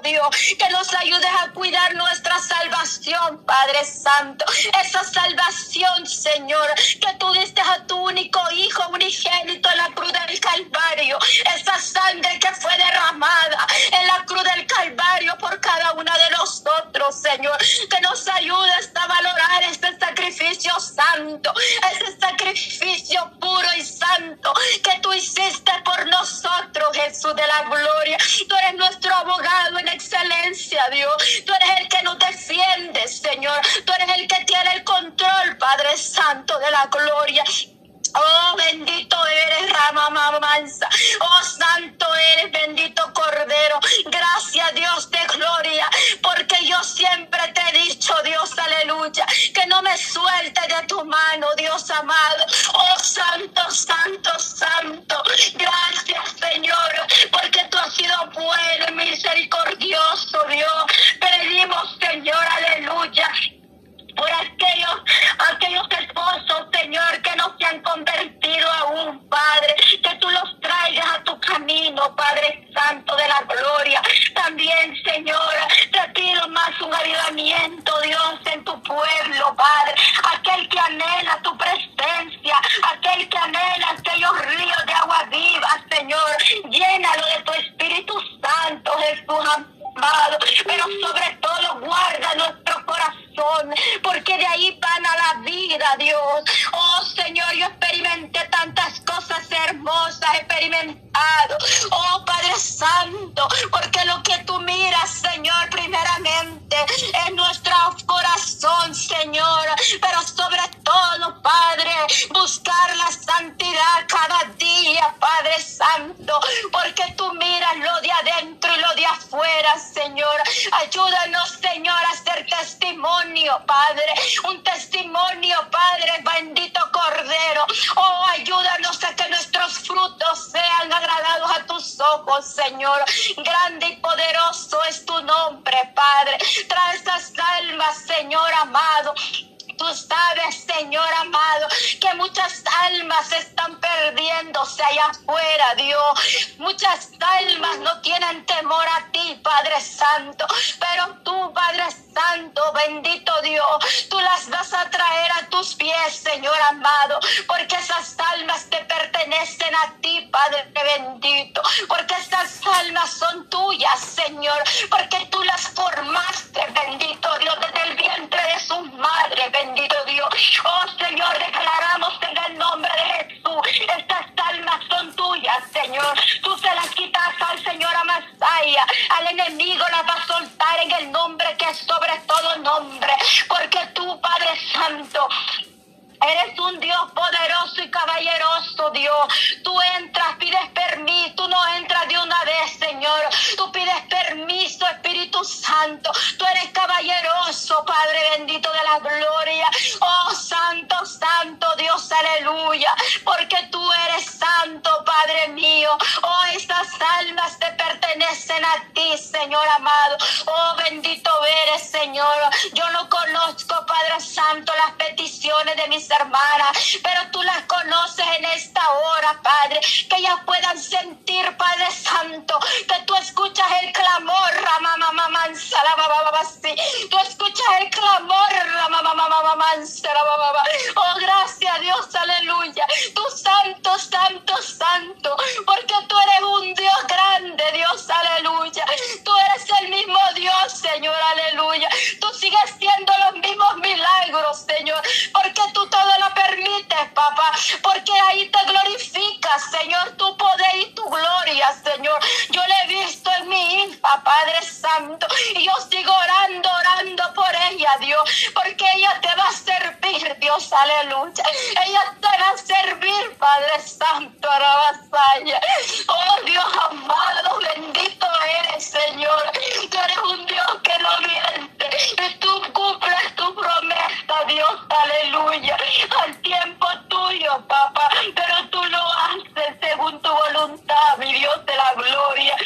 Dios, que nos ayudes a cuidar nuestra salvación, Padre Santo. Esa salvación, Señor, que tú diste a tu único Hijo unigénito en la cruz del Calvario. Esa sangre que fue derramada en la cruz del Calvario por cada una de nosotros, Señor. Que nos ayudes a valorar este sacrificio santo, ese sacrificio puro y santo que tú hiciste por nosotros, Jesús de la gloria. Tú eres nuestro abogado en excelencia, Dios. Tú eres el que nos defiende, Señor. Tú eres el que tiene el control, Padre Santo de la gloria. Oh, bendito eres, Rama Mamanza. Oh, santo eres, bendito Cordero. Gracias, Dios de gloria, porque yo siempre te he dicho, Dios, aleluya, que no me suelte de tu mano, Dios amado. Oh, santo, santo, santo. Gracias, Señor, porque tú has sido bueno y misericordioso, Dios. Pedimos, Señor, aleluya por aquellos, aquellos esposos, Señor, que no se han convertido aún, Padre, que tú los traigas a tu camino, Padre Santo de la gloria. También, Señor, te pido más un avivamiento, Dios, en tu pueblo, Padre. Aquel que anhela tu presencia, aquel que anhela aquellos ríos de agua viva, Señor, llénalo de tu Espíritu Santo, Jesús Pero sobre todo, guarda nuestro corazón porque de ahí van a la vida, Dios. Oh Señor, yo experimenté tantas cosas hermosas, experimentado. Oh Padre Santo, porque lo que tú miras, Señor, primeramente es nuestro corazón, Señor. Pero sobre todo, Padre, buscar la santidad cada día, Padre Santo, porque tú miras lo de adentro y lo de afuera, Señor. Ayúdanos, Señor, a ser testimonio, Padre un testimonio, Padre, bendito Cordero. Oh, ayúdanos a que nuestros frutos sean agradados a tus ojos, Señor. Grande y poderoso es tu nombre, Padre. Trae estas almas, Señor amado. Tú sabes, Señor amado, que muchas almas están perdiéndose allá afuera, Dios. Muchas almas no tienen temor a ti, Padre Santo. Pero tú, Padre Santo, bendito Dios, tú las vas a traer a tus pies, Señor amado. Porque esas almas te pertenecen a ti, Padre bendito. Porque estas almas son tuyas, Señor. Porque tú las formaste, bendito Dios, desde el vientre de su madre, bendito bendito Dios. Oh Señor, declaramos en el nombre de Jesús. Estas almas son tuyas, Señor. Tú se las quitas al Señor Amasaya. Al enemigo las va a soltar en el nombre que es sobre todo nombre. Porque tú, Padre Santo, Eres un Dios poderoso y caballeroso, Dios. Tú entras, pides permiso, tú no entras Estas almas te pertenecen a ti, Señor amado. Oh, bendito eres, Señor. Yo no conozco, Padre Santo, las peticiones de mis hermanas, pero tú las conoces en esta hora, Padre, que ellas puedan sentir, Padre Santo, que tú escuchas el clamor, tú escuchas el clamor, oh gracias Dios, aleluya, tú santo, santo, santo, porque tú eres un Dios grande, Dios, aleluya, tú eres el mismo Dios, Señor, aleluya, tú sigues siendo los mismos milagros, Señor, porque tú todo lo permites, papá, porque ahí te glorificas, Señor, tu poder y tu gloria, Señor. Padre Santo, y yo sigo orando, orando por ella, Dios, porque ella te va a servir, Dios, aleluya. Ella te va a servir, Padre Santo, Arabasaya. Oh Dios amado, bendito eres, Señor. Tú eres un Dios que no miente, y tú cumples tu promesa, Dios, aleluya al tiempo tuyo, papá, pero tú lo haces según tu voluntad, mi Dios de la gloria.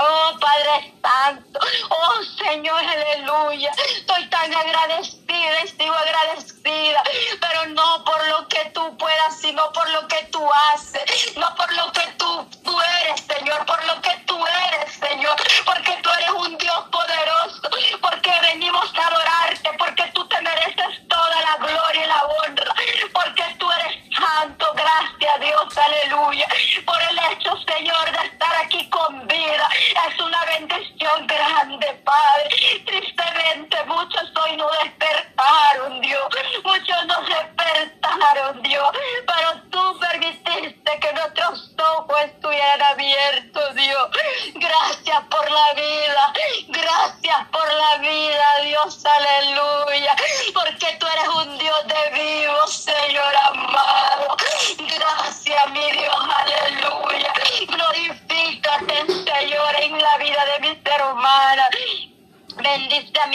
Oh Padre Santo, oh Señor, aleluya. Estoy tan agradecida, estoy agradecida, pero no por lo que tú puedas, sino por lo que tú haces, no por lo que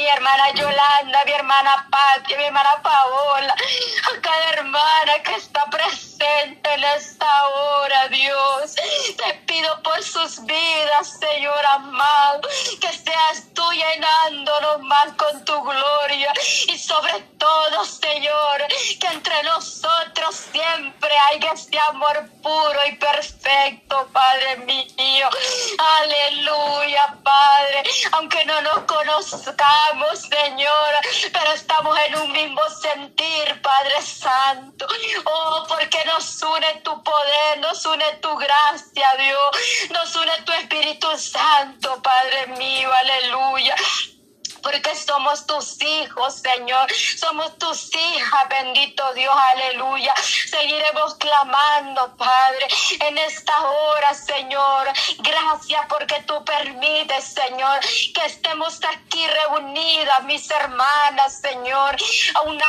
mi hermana Yolanda, mi hermana Patti, mi hermana Paola, a cada hermana que está presente en esta Dios. Te pido por sus vidas, Señor amado, que seas tú llenándonos más con tu gloria y sobre todo, Señor, que entre nosotros siempre haya este amor puro y perfecto, Padre mío. Aleluya, Padre, aunque no nos conozcamos conozcamos, Señor, pero estamos en un mismo sentir, Padre Santo. Oh, porque nos une tu poder, nos une tu gracia, Dios, nos une tu Espíritu Santo, Padre mío, aleluya porque somos tus hijos, Señor. Somos tus hijas, bendito Dios, aleluya. Seguiremos clamando, Padre, en esta hora, Señor. Gracias porque tú permites, Señor, que estemos aquí reunidas, mis hermanas, Señor, a un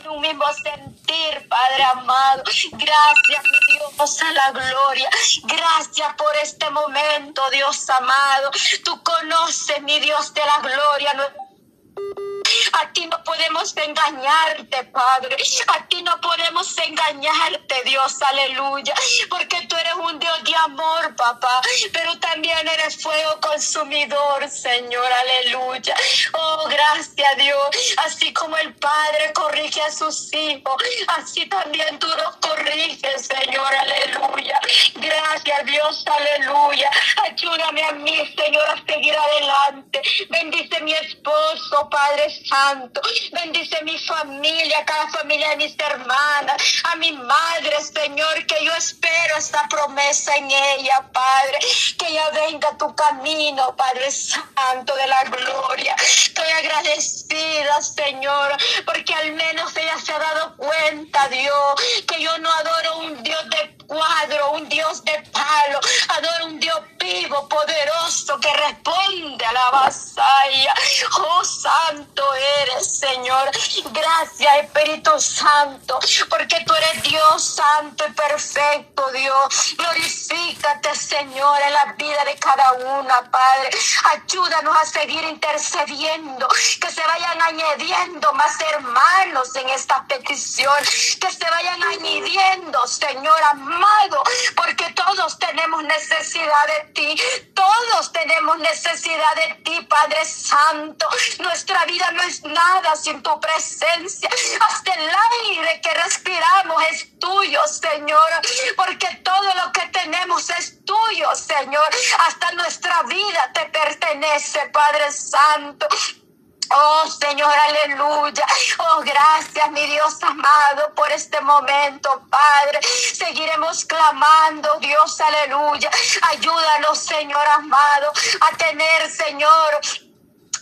en un mismo sentir, Padre amado. Gracias, mi Dios, a la gloria. Gracias por este momento, Dios amado. Tú conoces, mi Dios de la gloria, thank you a ti no podemos engañarte, Padre. A ti no podemos engañarte, Dios, aleluya. Porque tú eres un Dios de amor, papá. Pero también eres fuego consumidor, Señor, aleluya. Oh, gracias, Dios. Así como el Padre corrige a sus hijos, así también tú nos corriges, Señor, aleluya. Gracias, Dios, aleluya. Ayúdame a mí, Señor, a seguir adelante. Bendice mi esposo, Padre Santo. Bendice mi familia, cada familia de mis hermanas, a mi madre, Señor, que yo espero esta promesa en ella, Padre. Que ella venga a tu camino, Padre Santo de la gloria. Estoy agradecida, Señor, porque al menos ella se ha dado cuenta, Dios, que yo no adoro un Dios de cuadro, un Dios de palo, adoro un Dios vivo, poderoso, que responde a la vasalla. Oh, santo eres, Señor. Gracias, Espíritu Santo, porque tú eres Dios santo y perfecto, Dios. Glorifícate, Señor, en la vida de cada una, Padre. Ayúdanos a seguir intercediendo, que se vayan añadiendo más hermanos en esta petición, que se vayan añadiendo, Señor amado, porque todos tenemos necesidad de ti, todos tenemos necesidad de ti, Padre Santo. Nuestra vida no es nada sin tu presencia. Hasta el aire que respiramos es tuyo, Señor, porque todo lo que tenemos es tuyo, Señor. Hasta nuestra vida te pertenece, Padre Santo. Oh Señor, aleluya. Oh, gracias, mi Dios amado, por este momento, Padre. Seguiremos clamando, Dios, aleluya. Ayúdanos, Señor amado, a tener, Señor,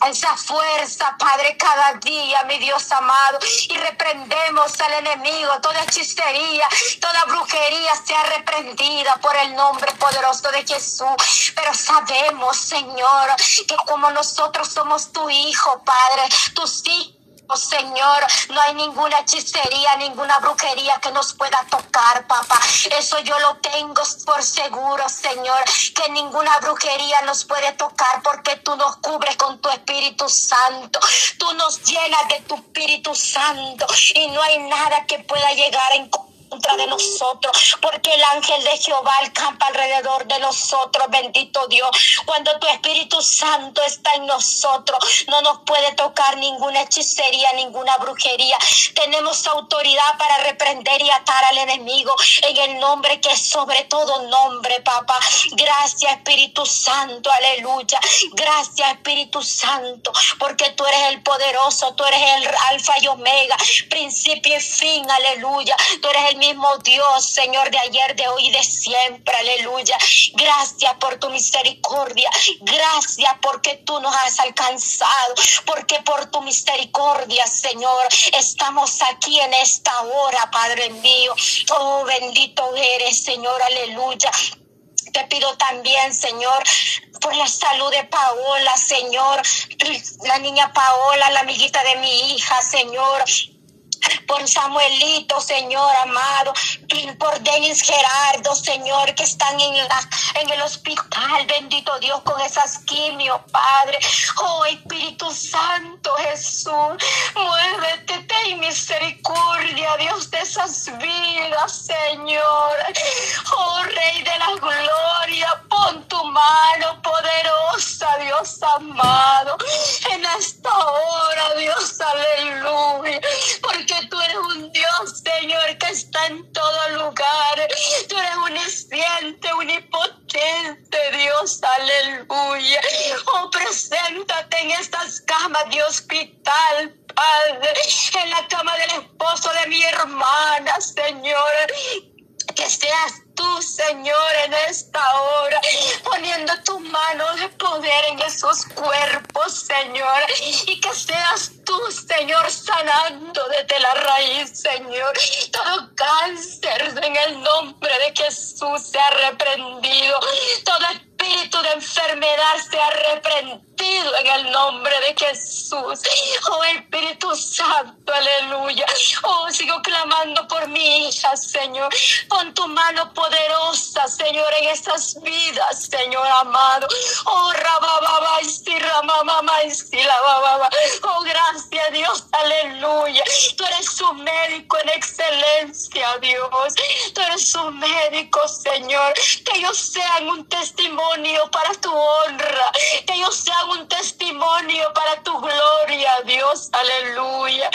esa fuerza, Padre, cada día, mi Dios amado. Y reprendemos al enemigo, toda hechicería, toda brujería sea reprendida por el nombre poderoso de Jesús. Pero sabemos, Señor, que como nosotros somos tu hijo, Padre, tus hijos Oh, Señor, no hay ninguna hechicería, ninguna brujería que nos pueda tocar, papá. Eso yo lo tengo por seguro, Señor, que ninguna brujería nos puede tocar porque tú nos cubres con tu Espíritu Santo. Tú nos llenas de tu Espíritu Santo y no hay nada que pueda llegar en contra de nosotros, porque el ángel de Jehová campa alrededor de nosotros, bendito Dios. Cuando tu Espíritu Santo está en nosotros, no nos puede tocar ninguna hechicería, ninguna brujería. Tenemos autoridad para reprender y atar al enemigo en el nombre que es sobre todo nombre, papá. Gracias, Espíritu Santo, aleluya. Gracias, Espíritu Santo, porque tú eres el poderoso, tú eres el alfa y omega, principio y fin, aleluya. Tú eres mismo Dios, Señor, de ayer, de hoy y de siempre. Aleluya. Gracias por tu misericordia. Gracias porque tú nos has alcanzado. Porque por tu misericordia, Señor, estamos aquí en esta hora, Padre mío. Oh, bendito eres, Señor. Aleluya. Te pido también, Señor, por la salud de Paola, Señor, la niña Paola, la amiguita de mi hija, Señor, por Samuelito, Señor amado, por Denis Gerardo, Señor, que están en, la, en el hospital, bendito Dios, con esas quimios, Padre. Oh Espíritu Santo Jesús, muévete, ten misericordia, Dios de esas vidas, Señor. Oh Rey de la Gloria, pon tu mano poderosa, Dios amado, en esta hora, Dios, aleluya, porque tú eres un Dios, Señor, que está en todo lugar. Tú eres omnisciente, unipotente, Dios, aleluya. Oh, preséntate en estas camas de hospital, Padre, en la cama del esposo de mi hermana, Señor. Que seas tú, Señor, en esta hora, poniendo tu mano de poder en esos cuerpos, Señor, y que seas tú, Señor, sanando desde la raíz, Señor, todo cáncer en el nombre de Jesús se ha reprendido, todo espíritu de enfermedad se ha reprendido en el nombre de Jesús. Oh Espíritu Santo, aleluya. Oh, sigo clamando por mi hija, Señor. Pon tu mano poderosa, Señor, en estas vidas, Señor amado. Oh, rabababa, y Oh, aleluya. Tú eres un médico en excelencia, Dios. Tú eres un médico, Señor. Que ellos sean un testimonio para tu honra. Que ellos sean un testimonio para tu gloria, Dios, aleluya.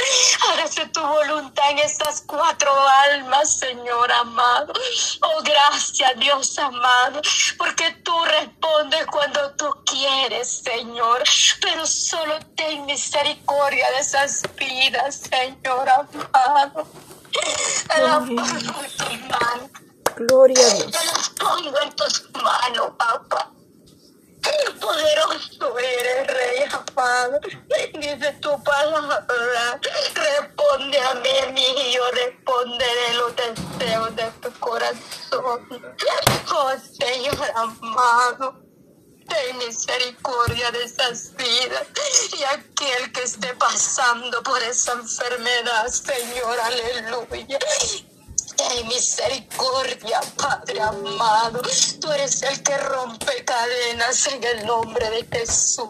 Hágase tu voluntad en estas cuatro almas, Señor amado. Oh, gracias, Dios amado, porque tú respondes cuando tú quieres, Señor. Pero solo ten misericordia de esas vidas, Señor amado. Gloria a Dios. Te las pongo en tus manos, papá. Poderoso eres, Rey amado. Dice tu palabra. Responde a mí, mi yo responderé los deseos de tu corazón. Oh Señor amado. Ten misericordia de esas vidas y aquel que esté pasando por esa enfermedad, Señor, aleluya. Ten misericordia, Padre amado. Tú eres el que rompe cadenas en el nombre de Jesús.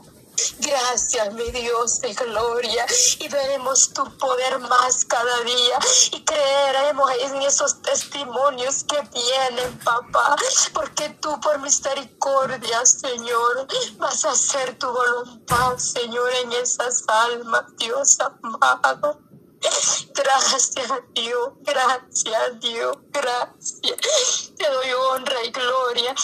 Gracias, mi Dios de gloria. Y veremos tu poder más cada día. Y creeremos en esos testimonios que vienen, papá. Porque tú, por misericordia, Señor, vas a hacer tu voluntad, Señor, en esas almas, Dios amado. Gracias Dios, gracias Dios, gracias. Te doy honra y gloria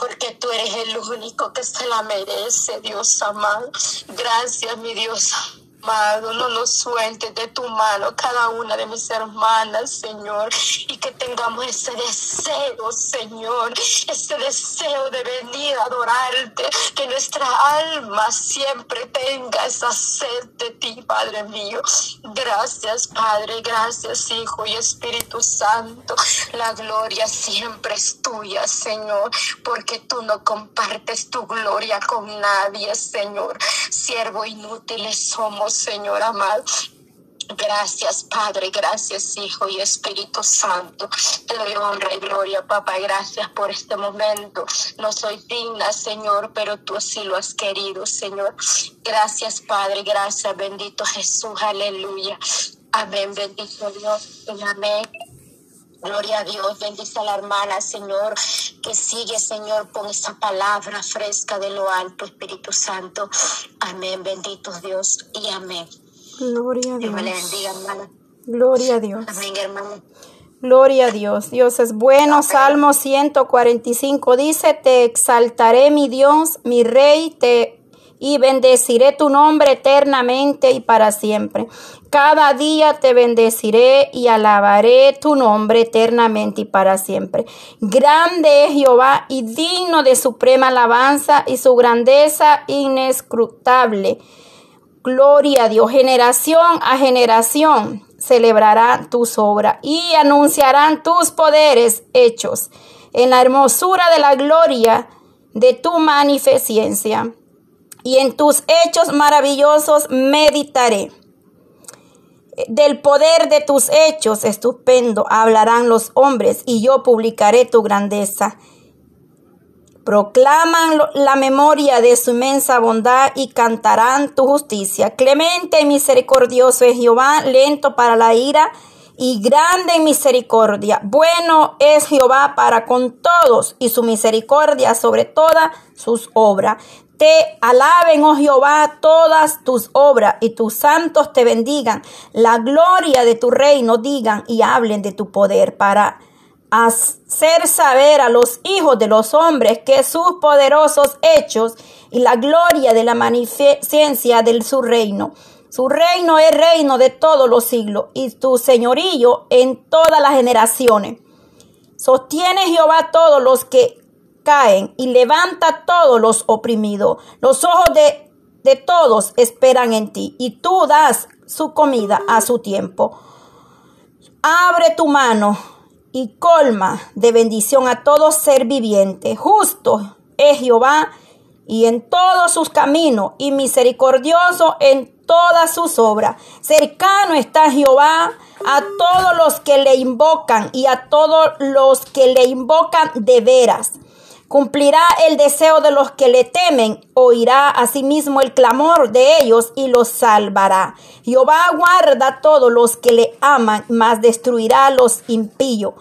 porque tú eres el único que se la merece, Dios amado. Gracias, mi Dios Amado, no nos sueltes de tu mano cada una de mis hermanas, Señor, y que tengamos ese deseo, Señor, ese deseo de venir a adorarte, que nuestra alma siempre tenga esa sed de ti, Padre mío. Gracias, Padre, gracias, Hijo y Espíritu Santo. La gloria siempre es tuya, Señor, porque tú no compartes tu gloria con nadie, Señor. Siervo inútiles somos Señor amado. Gracias, Padre, gracias, Hijo y Espíritu Santo. Te doy honra y gloria, papá. Gracias por este momento. No soy digna, Señor, pero tú sí lo has querido, Señor. Gracias, Padre. Gracias, bendito Jesús. Aleluya. Amén, bendito Dios. Amén. Gloria a Dios, bendice a la hermana, Señor, que sigue, Señor, con esa palabra fresca de lo alto, Espíritu Santo. Amén, bendito Dios y amén. Gloria a Dios. Dios le bendiga, hermana. Gloria a Dios. Amén, hermano. Gloria a Dios. Dios es bueno. Salmo 145 dice, te exaltaré mi Dios, mi rey, te y bendeciré tu nombre eternamente y para siempre. Cada día te bendeciré y alabaré tu nombre eternamente y para siempre. Grande es Jehová y digno de suprema alabanza y su grandeza inescrutable. Gloria a Dios, generación a generación celebrarán tus obras y anunciarán tus poderes hechos en la hermosura de la gloria de tu magnificencia y en tus hechos maravillosos meditaré. Del poder de tus hechos estupendo hablarán los hombres y yo publicaré tu grandeza. Proclaman la memoria de su inmensa bondad y cantarán tu justicia. Clemente y misericordioso es Jehová, lento para la ira y grande en misericordia. Bueno es Jehová para con todos y su misericordia sobre todas sus obras. Te alaben, oh Jehová, todas tus obras y tus santos te bendigan. La gloria de tu reino digan y hablen de tu poder para hacer saber a los hijos de los hombres que sus poderosos hechos y la gloria de la magnificencia de su reino. Su reino es reino de todos los siglos y tu señorío en todas las generaciones. Sostiene Jehová todos los que caen y levanta todos los oprimidos. Los ojos de, de todos esperan en ti y tú das su comida a su tiempo. Abre tu mano y colma de bendición a todo ser viviente. Justo es Jehová y en todos sus caminos y misericordioso en todas sus obras. Cercano está Jehová a todos los que le invocan y a todos los que le invocan de veras. Cumplirá el deseo de los que le temen, oirá asimismo el clamor de ellos y los salvará. Jehová guarda a todos los que le aman, mas destruirá a los impíos.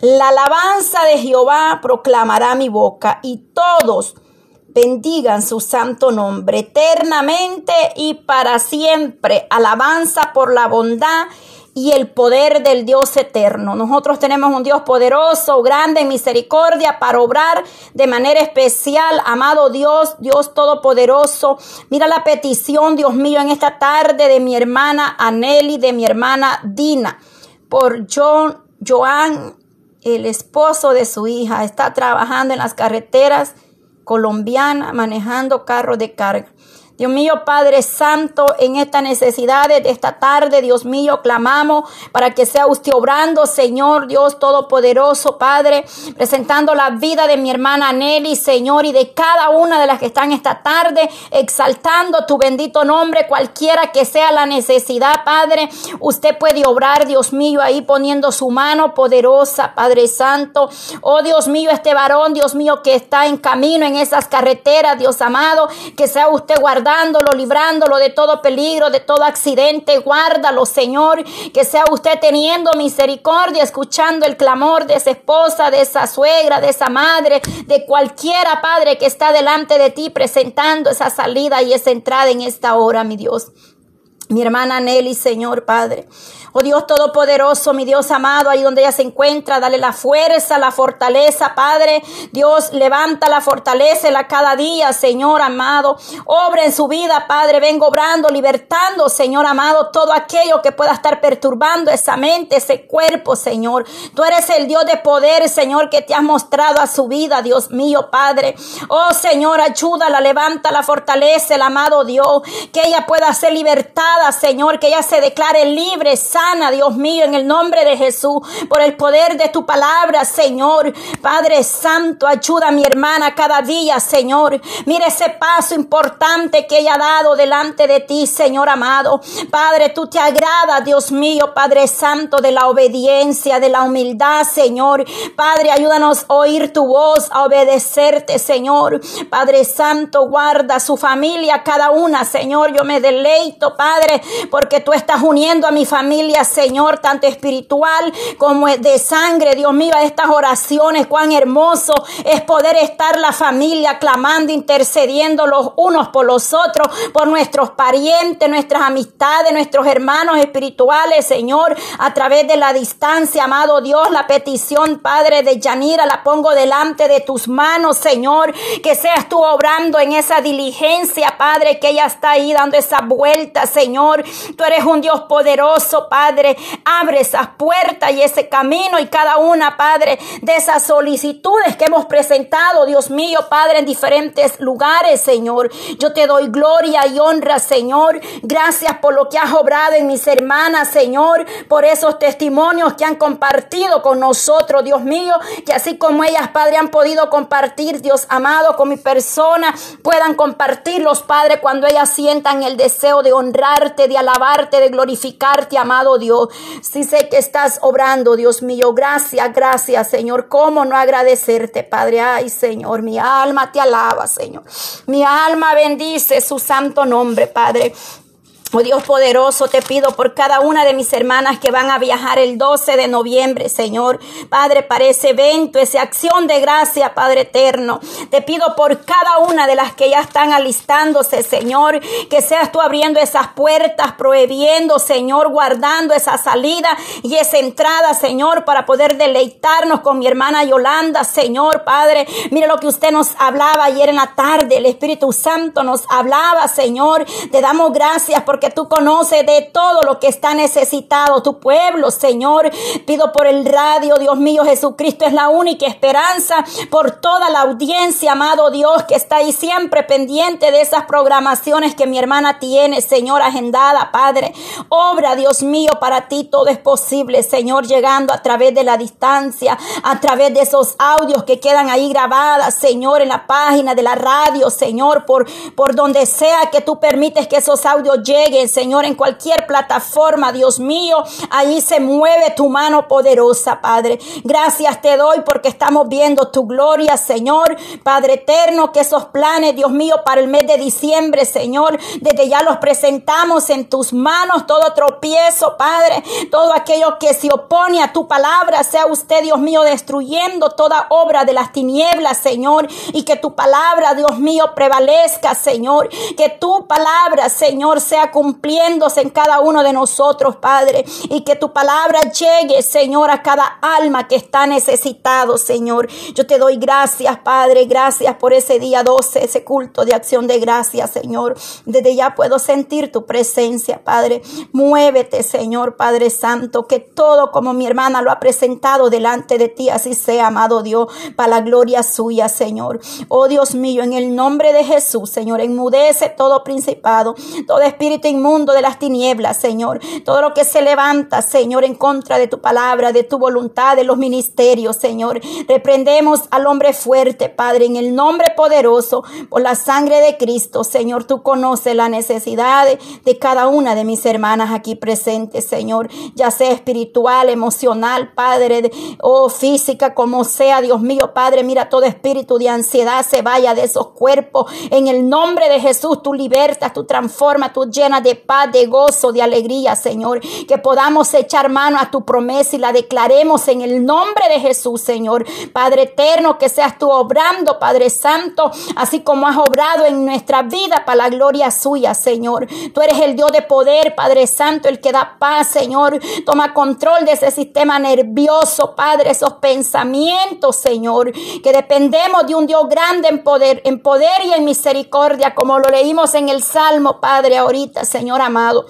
La alabanza de Jehová proclamará mi boca y todos bendigan su santo nombre eternamente y para siempre. Alabanza por la bondad y el poder del Dios eterno. Nosotros tenemos un Dios poderoso, grande en misericordia para obrar de manera especial. Amado Dios, Dios todopoderoso. Mira la petición, Dios mío, en esta tarde de mi hermana Aneli, de mi hermana Dina, por John, Joan, el esposo de su hija. Está trabajando en las carreteras colombianas, manejando carros de carga. Dios mío, Padre Santo, en esta necesidad de esta tarde, Dios mío, clamamos para que sea usted obrando, Señor Dios Todopoderoso, Padre, presentando la vida de mi hermana Nelly, Señor, y de cada una de las que están esta tarde, exaltando tu bendito nombre, cualquiera que sea la necesidad, Padre. Usted puede obrar, Dios mío, ahí poniendo su mano poderosa, Padre Santo. Oh Dios mío, este varón, Dios mío, que está en camino en esas carreteras, Dios amado, que sea usted guardado librándolo de todo peligro, de todo accidente. Guárdalo, Señor, que sea usted teniendo misericordia, escuchando el clamor de esa esposa, de esa suegra, de esa madre, de cualquiera, Padre, que está delante de ti presentando esa salida y esa entrada en esta hora, mi Dios. Mi hermana Nelly, Señor Padre. Oh Dios Todopoderoso, mi Dios amado, ahí donde ella se encuentra, dale la fuerza, la fortaleza, Padre. Dios, levanta la la cada día, Señor amado. Obra en su vida, Padre. Vengo obrando, libertando, Señor amado, todo aquello que pueda estar perturbando esa mente, ese cuerpo, Señor. Tú eres el Dios de poder, Señor, que te has mostrado a su vida, Dios mío, Padre. Oh Señor, ayúdala, levanta la fortaleza, el amado Dios, que ella pueda ser libertada, Señor, que ella se declare libre, sana, Dios mío, en el nombre de Jesús, por el poder de tu palabra, Señor. Padre Santo, ayuda a mi hermana cada día, Señor. Mira ese paso importante que ella ha dado delante de ti, Señor amado. Padre, tú te agradas, Dios mío, Padre Santo, de la obediencia, de la humildad, Señor. Padre, ayúdanos a oír tu voz, a obedecerte, Señor. Padre Santo, guarda su familia, cada una, Señor. Yo me deleito, Padre Porque tú estás uniendo a mi familia, Señor, tanto espiritual como de sangre, Dios mío, estas oraciones, cuán hermoso es poder estar la familia clamando, intercediendo los unos por los otros, por nuestros parientes, nuestras amistades, nuestros hermanos espirituales, Señor, a través de la distancia, amado Dios, la petición, Padre de Yanira, la pongo delante de tus manos, Señor, que seas tú obrando en esa diligencia, Padre, que ella está ahí dando esa vuelta, Señor. Tú eres un Dios poderoso, Padre. Abre esas puertas y ese camino y cada una, Padre, de esas solicitudes que hemos presentado, Dios mío, Padre, en diferentes lugares, Señor. Yo te doy gloria y honra, Señor. Gracias por lo que has obrado en mis hermanas, Señor, por esos testimonios que han compartido con nosotros, Dios mío, que así como ellas, Padre, han podido compartir, Dios amado, con mi persona, puedan compartirlos, Padre, cuando ellas sientan el deseo de de alabarte, de glorificarte, amado Dios. Si sé que estás obrando, Dios mío, gracias, gracias, Señor. ¿Cómo no agradecerte, Padre? Ay, Señor, mi alma te alaba, Señor. Mi alma bendice su santo nombre, Padre. Oh Dios poderoso, te pido por cada una de mis hermanas que van a viajar el 12 de noviembre, Señor. Padre, para ese evento, esa acción de gracia, Padre eterno. Te pido por cada una de las que ya están alistándose, Señor, que seas tú abriendo esas puertas, prohibiendo, Señor, guardando esa salida y esa entrada, Señor, para poder deleitarnos con mi hermana Yolanda, Señor, Padre. Mira lo que usted nos hablaba ayer en la tarde. El Espíritu Santo nos hablaba, Señor. Te damos gracias por porque tú conoces de todo lo que está necesitado tu pueblo, Señor. Pido por el radio, Dios mío, Jesucristo es la única esperanza por toda la audiencia, amado Dios, que está ahí siempre pendiente de esas programaciones que mi hermana tiene, Señor, agendada, Padre. Obra, Dios mío, para ti todo es posible, Señor, llegando a través de la distancia, a través de esos audios que quedan ahí grabadas, Señor, en la página de la radio, Señor, por, por donde sea que tú permites que esos audios lleguen Señor, en cualquier plataforma, Dios mío, ahí se mueve tu mano poderosa, Padre. Gracias te doy porque estamos viendo tu gloria, Señor, Padre eterno, que esos planes, Dios mío, para el mes de diciembre, Señor, desde ya los presentamos en tus manos, todo tropiezo, Padre, todo aquello que se opone a tu palabra, sea usted, Dios mío, destruyendo toda obra de las tinieblas, Señor, y que tu palabra, Dios mío, prevalezca, Señor, que tu palabra, Señor, sea cumpliéndose en cada uno de nosotros, Padre, y que tu palabra llegue, Señor, a cada alma que está necesitado, Señor. Yo te doy gracias, Padre, gracias por ese día 12, ese culto de acción de gracias, Señor. Desde ya puedo sentir tu presencia, Padre. Muévete, Señor, Padre Santo, que todo como mi hermana lo ha presentado delante de ti, así sea, amado Dios, para la gloria suya, Señor. Oh Dios mío, en el nombre de Jesús, Señor, enmudece todo principado, todo espíritu inmundo de las tinieblas, Señor. Todo lo que se levanta, Señor, en contra de tu palabra, de tu voluntad, de los ministerios, Señor. Reprendemos al hombre fuerte, Padre, en el nombre poderoso, por la sangre de Cristo, Señor. Tú conoces la necesidad de, cada una de mis hermanas aquí presentes, Señor. Ya sea espiritual, emocional, Padre, o oh, física, como sea, Dios mío, Padre. Mira, todo espíritu de ansiedad se vaya de esos cuerpos. En el nombre de Jesús, tú libertas, tú transformas, tú llenas de paz, de gozo, de alegría, Señor. Que podamos echar mano a tu promesa y la declaremos en el nombre de Jesús, Señor. Padre eterno, que seas tú obrando, Padre Santo, así como has obrado en nuestra vida para la gloria suya, Señor. Tú eres el Dios de poder, Padre Santo, el que da paz, Señor. Toma control de ese sistema nervioso, Padre, esos pensamientos, Señor, que dependemos de un Dios grande en poder, en poder y en misericordia, como lo leímos en el Salmo, Padre, ahorita, Señor amado.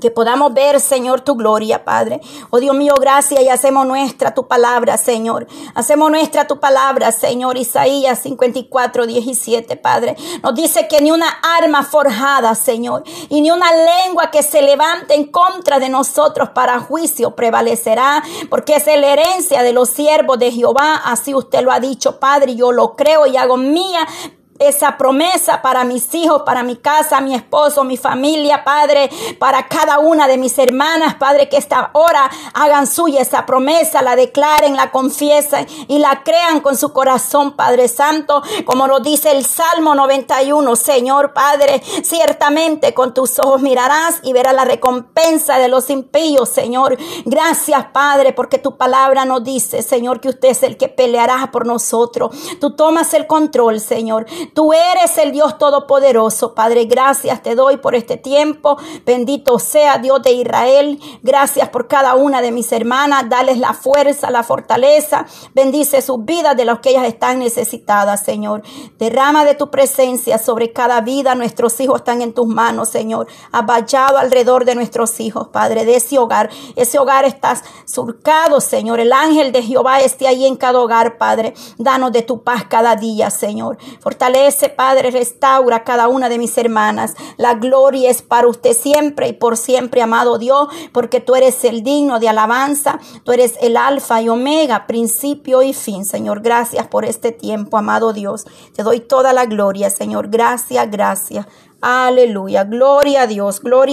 Que podamos ver, Señor, tu gloria, Padre. Oh Dios mío, gracias y hacemos nuestra tu palabra, Señor. Hacemos nuestra tu palabra, Señor. Isaías 54, 17, Padre. Nos dice que ni una arma forjada, Señor, y ni una lengua que se levante en contra de nosotros para juicio prevalecerá, porque es la herencia de los siervos de Jehová. Así usted lo ha dicho, Padre, yo lo creo y hago mía esa promesa para mis hijos, para mi casa, mi esposo, mi familia, Padre, para cada una de mis hermanas, Padre, que esta hora hagan suya esa promesa, la declaren, la confiesen y la crean con su corazón, Padre Santo, como lo dice el Salmo 91, Señor Padre, ciertamente con tus ojos mirarás y verás la recompensa de los impíos, Señor. Gracias, Padre, porque tu palabra nos dice, Señor, que usted es el que peleará por nosotros. Tú tomas el control, Señor. Tú eres el Dios todopoderoso, Padre. Gracias te doy por este tiempo. Bendito sea Dios de Israel. Gracias por cada una de mis hermanas. Dales la fuerza, la fortaleza. Bendice sus vidas de los que ellas están necesitadas, Señor. Derrama de tu presencia sobre cada vida. Nuestros hijos están en tus manos, Señor. Aballado alrededor de nuestros hijos, Padre, de ese hogar. Ese hogar está surcado, Señor. El ángel de Jehová esté ahí en cada hogar, Padre. Danos de tu paz cada día, Señor. Fortalece, Padre, restaura cada una de mis hermanas. La gloria es para usted siempre y por siempre, amado Dios, porque tú eres el digno de alabanza. Tú eres el alfa y omega, principio y fin, Señor. Gracias por este tiempo, amado Dios. Te doy toda la gloria, Señor. Gracias, gracias. Aleluya. Gloria a Dios. Gloria